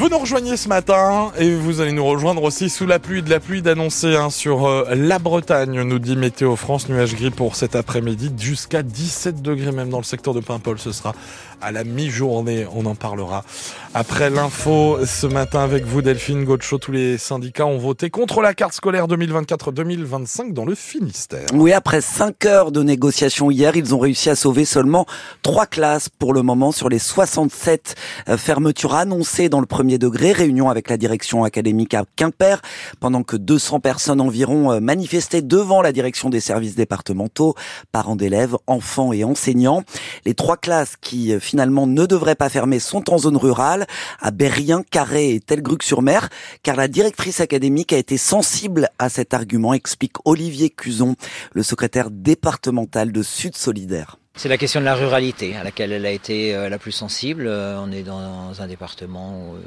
Vous nous rejoignez ce matin et vous allez nous rejoindre aussi sous la pluie, de la pluie d'annoncer hein, sur euh, la Bretagne, nous dit Météo France, nuage gris pour cet après-midi, jusqu'à 17 degrés même dans le secteur de Paimpol, ce sera à la mi-journée, on en parlera. Après l'info ce matin avec vous Delphine Gaucho, tous les syndicats ont voté contre la carte scolaire 2024-2025 dans le Finistère. Oui, après 5 heures de négociations hier, ils ont réussi à sauver seulement 3 classes pour le moment sur les 67 euh, fermetures annoncées dans le premier degré, réunion avec la direction académique à Quimper, pendant que 200 personnes environ euh, manifestaient devant la direction des services départementaux, parents d'élèves, enfants et enseignants. Les trois classes qui euh, finalement ne devraient pas fermer sont en zone rurale, à Berrien, Carré et Telgruc-sur-Mer, car la directrice académique a été sensible à cet argument, explique Olivier Cuson, le secrétaire départemental de Sud Solidaire. C'est la question de la ruralité à laquelle elle a été euh, la plus sensible. Euh, on est dans un département euh,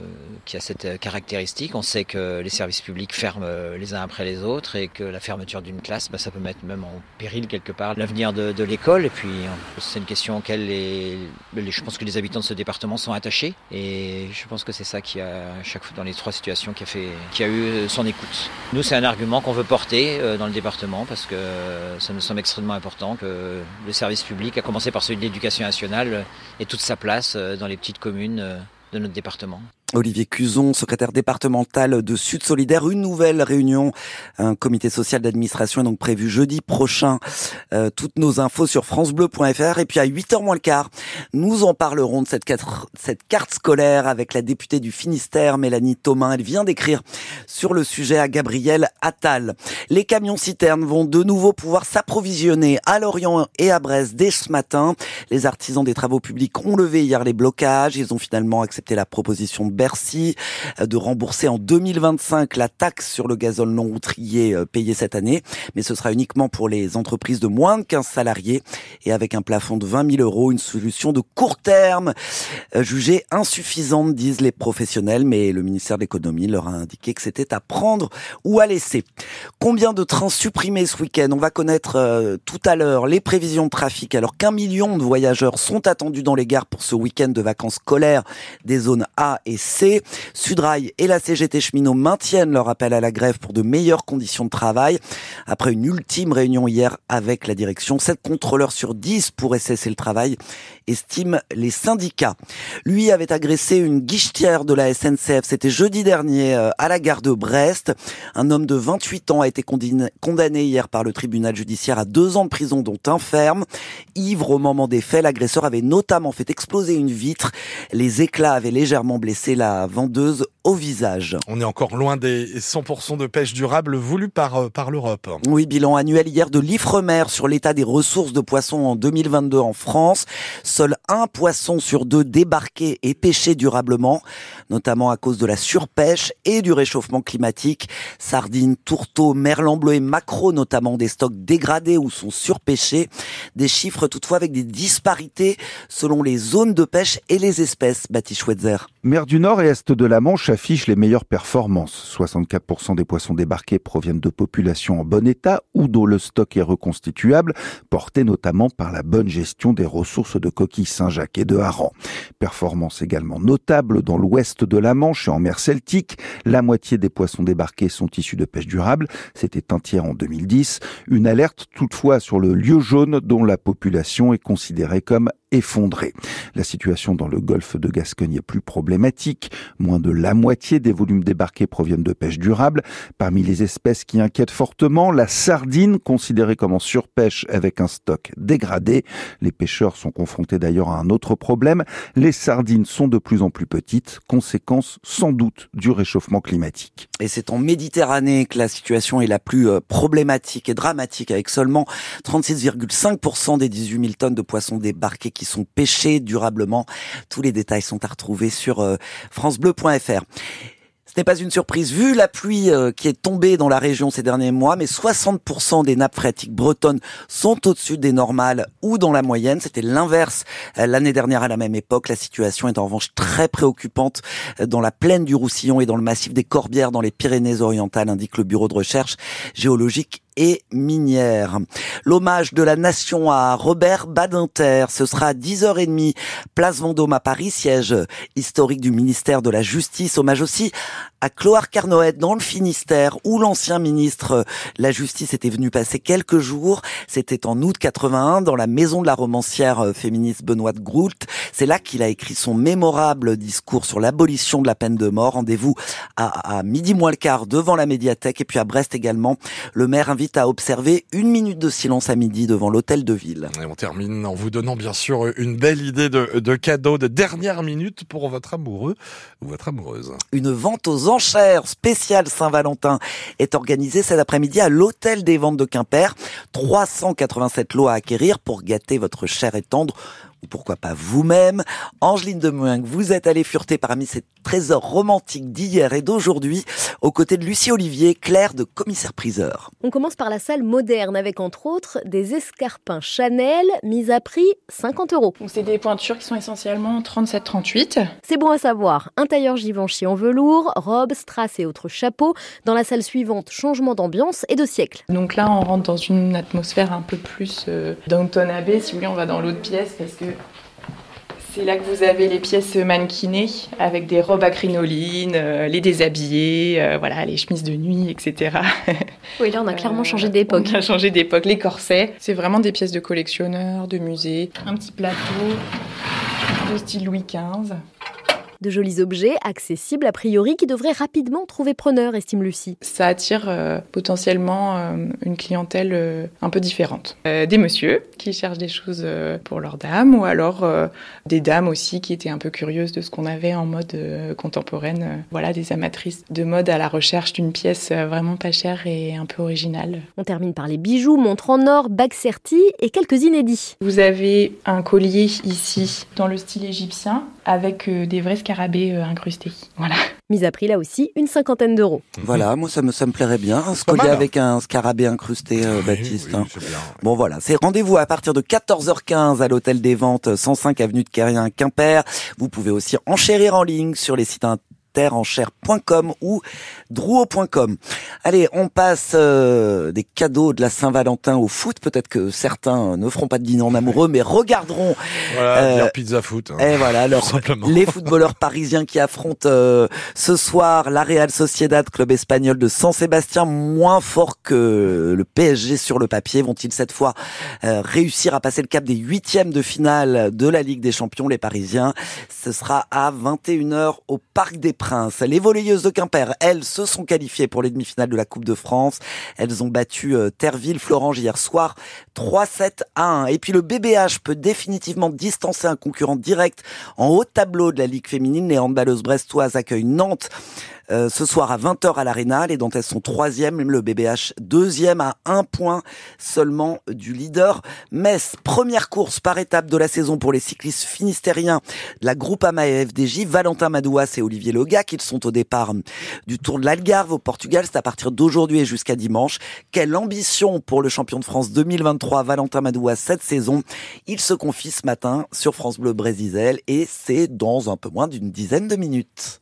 qui a cette caractéristique. On sait que les services publics ferment les uns après les autres et que la fermeture d'une classe, bah, ça peut mettre même en péril quelque part l'avenir de, l'école. Et puis c'est une question auquel les, je pense que les habitants de ce département sont attachés. Et je pense que c'est ça qui a, chaque fois dans les trois situations, qui a, fait, qui a eu son écoute. Nous, c'est un argument qu'on veut porter dans le département parce que ça nous semble extrêmement important que le service public commencer par celui de l'éducation nationale, et toute sa place euh, dans les petites communes euh, de notre département. Olivier Cuson, secrétaire départemental de Sud Solidaire. Une nouvelle réunion, un comité social d'administration est donc prévu jeudi prochain. Euh, toutes nos infos sur francebleu.fr. Et puis à 8h moins le quart, nous en parlerons de cette, carte scolaire avec la députée du Finistère, Mélanie Thomas. Elle vient d'écrire sur le sujet à Gabriel Attal. Les camions citernes vont de nouveau pouvoir s'approvisionner à Lorient et à Brest dès ce matin. Les artisans des travaux publics ont levé hier les blocages. Ils ont finalement accepté la proposition de Bercy euh, de rembourser en 2025 la taxe sur le gazole non routier euh, payé cette année, mais ce sera uniquement pour les entreprises de moins de 15 salariés et avec un plafond de 20 000 euros, une solution de court terme euh, jugée insuffisante, disent les professionnels, mais le ministère de l'économie leur a indiqué que c'était à prendre ou à laisser. Combien de trains supprimés ce week-end? On va connaître tout à l'heure les prévisions de trafic alors qu'un million de voyageurs sont attendus dans les gares pour ce week-end de vacances scolaires des zones A et C. Sudrail et la CGT Cheminot maintiennent leur appel à la grève pour de meilleures conditions de travail. Après une ultime réunion hier avec la direction, 7 contrôleurs sur 10 pourraient cesser le travail, estiment les syndicats. Lui avait agressé une guichetière de la SNCF. C'était jeudi dernier euh, à la gare de Brest. Un homme de 28 ans a été condamné hier par le tribunal judiciaire à deux ans de prison, dont un ferme. Ivre au moment des faits, l'agresseur avait notamment fait exploser une vitre. Les éclats avaient légèrement blessé la vendeuse au visage. On est encore loin des 100% de pêche durable voulus par, euh, par l'Europe. Oui, bilan annuel hier de l'Ifremer sur l'état des ressources de poissons en 2022 en France. Seul un poisson sur deux débarqué et pêché durablement, notamment à cause de la surpêche et du réchauffement climatique. Sardines, tourteaux, merlan bleu et maquereaux, notamment des stocks dégradés ou sont surpêchés. Des chiffres toutefois avec des disparités selon les zones de pêche et les espèces, Baptiste Schweitzer. Mer du Nord et Est de la Manche affiche les meilleures performances. 64% des poissons débarqués proviennent de populations en bon état ou dont le stock est reconstituable, porté notamment par la bonne gestion des ressources de coquilles Saint-Jacques et de harengs. Performance également notable dans l'ouest de la Manche et en mer Celtique. La moitié des poissons débarqués sont issus de pêche durable. C'était un tiers en 2010. Une alerte toutefois sur le lieu jaune dont la population est considérée comme effondrée. La situation dans le golfe de Gascogne est plus problématique. Moins de la moitié des volumes débarqués proviennent de pêche durable. Parmi les espèces qui inquiètent fortement, la sardine, considérée comme en surpêche avec un stock dégradé. Les pêcheurs sont confrontés d'ailleurs à un autre problème. Les sardines sont de plus en plus petites, conséquence sans doute du réchauffement climatique. Et c'est en Méditerranée que la situation est la plus euh, problématique et dramatique, avec seulement 36,5% des 18 000 tonnes de poissons débarqués qui sont pêchés durablement. Tous les détails sont à retrouver sur euh, francebleu.fr. Ce n'est pas une surprise vu la pluie euh, qui est tombée dans la région ces derniers mois, mais 60% des nappes phréatiques bretonnes sont au-dessus des normales ou dans la moyenne. C'était l'inverse euh, l'année dernière à la même époque. La situation est en revanche très préoccupante dans la plaine du Roussillon et dans le massif des Corbières dans les Pyrénées-Orientales, indique le bureau de recherche géologique et minière. L'hommage de la nation à Robert Badinter, ce sera à 10h30, place Vendôme à Paris, siège historique du ministère de la Justice. Hommage aussi à Cloire Carnoët dans le Finistère, où l'ancien ministre la Justice était venu passer quelques jours. C'était en août 81 dans la maison de la romancière féministe Benoît de Groult. C'est là qu'il a écrit son mémorable discours sur l'abolition de la peine de mort. Rendez-vous à, à midi moins le quart devant la médiathèque et puis à Brest également. Le maire invite à observer une minute de silence à midi devant l'hôtel de ville. Et on termine en vous donnant bien sûr une belle idée de, de cadeau de dernière minute pour votre amoureux ou votre amoureuse. Une vente aux enchères spéciale Saint-Valentin est organisée cet après-midi à l'hôtel des ventes de Quimper. 387 lots à acquérir pour gâter votre cher et tendre ou pourquoi pas vous-même. Angeline de Moing, vous êtes allée fureter parmi ces trésors romantiques d'hier et d'aujourd'hui, aux côtés de Lucie Olivier, Claire de commissaire-priseur. On commence par la salle moderne avec entre autres des escarpins Chanel mis à prix 50 euros. C'est des pointures qui sont essentiellement 37-38. C'est bon à savoir. Un tailleur Givenchy en velours, robe, strass et autres chapeaux. Dans la salle suivante, changement d'ambiance et de siècle. Donc là, on rentre dans une atmosphère un peu plus euh, Downton Abbey. Si vous voulez, on va dans l'autre pièce parce que c'est là que vous avez les pièces mannequinées avec des robes à crinoline, euh, les déshabillés, euh, voilà, les chemises de nuit, etc. Oui, là on a clairement changé d'époque. On a changé d'époque, les corsets. C'est vraiment des pièces de collectionneurs, de musée. Un petit plateau de style Louis XV. De jolis objets accessibles a priori qui devraient rapidement trouver preneur, estime Lucie. Ça attire euh, potentiellement euh, une clientèle euh, un peu différente. Des messieurs qui cherchent des choses pour leurs dames ou alors des dames aussi qui étaient un peu curieuses de ce qu'on avait en mode contemporaine. voilà, des amatrices de mode à la recherche d'une pièce vraiment pas chère et un peu originale. On termine par les bijoux, montres en or, bagues serties et quelques inédits. Vous avez un collier ici dans le style égyptien avec des vrais scarabées incrustés. Voilà. Mis à prix là aussi une cinquantaine d'euros. Voilà, moi ça me, ça me plairait bien, un collier hein. avec un scarabée incrusté, euh, Baptiste. Oui, hein. oui. Bon voilà, c'est rendez-vous à partir de 14h15 à l'hôtel des ventes 105 avenue de Quérien Quimper. Vous pouvez aussi enchérir en ligne sur les sites ou drouot.com. Allez, on passe euh, des cadeaux de la Saint-Valentin au foot. Peut-être que certains ne feront pas de dîner en amoureux, mais regarderont Voilà, Euh, bière pizza foot. hein. et voilà, alors, Tout simplement. les footballeurs parisiens qui affrontent euh, ce soir la Real Sociedad, club espagnol de San Sébastien, moins fort que le PSG sur le papier. Vont-ils cette fois euh, réussir à passer le cap des huitièmes de finale de la Ligue des Champions, les Parisiens? Ce sera à 21h au Parc des Les volleyeuses de Quimper, elles, se sont qualifiées pour les demi-finales de la Coupe de France. Elles ont battu euh, Terville-Florange hier soir 3-7 à 1. Et puis le BBH peut définitivement distancer un concurrent direct en haut tableau de la Ligue féminine. Les handballeuses brestoises accueillent Nantes euh, ce soir à 20h à l'Arena. Les Dantaises sont troisième, le BBH deuxième à un point seulement du leader. Metz, première course par étape de la saison pour les cyclistes finistériens la Groupama et FDJ. Valentin Madouas et Olivier Legac, ils sont au départ du Tour de l'Algarve au Portugal. C'est à partir d'aujourd'hui et jusqu'à dimanche. Quelle ambition pour le champion de France 2023, Valentin Madouas, cette saison. Il se confie ce matin sur France Bleu Brésil et c'est dans un peu moins d'une dizaine de minutes.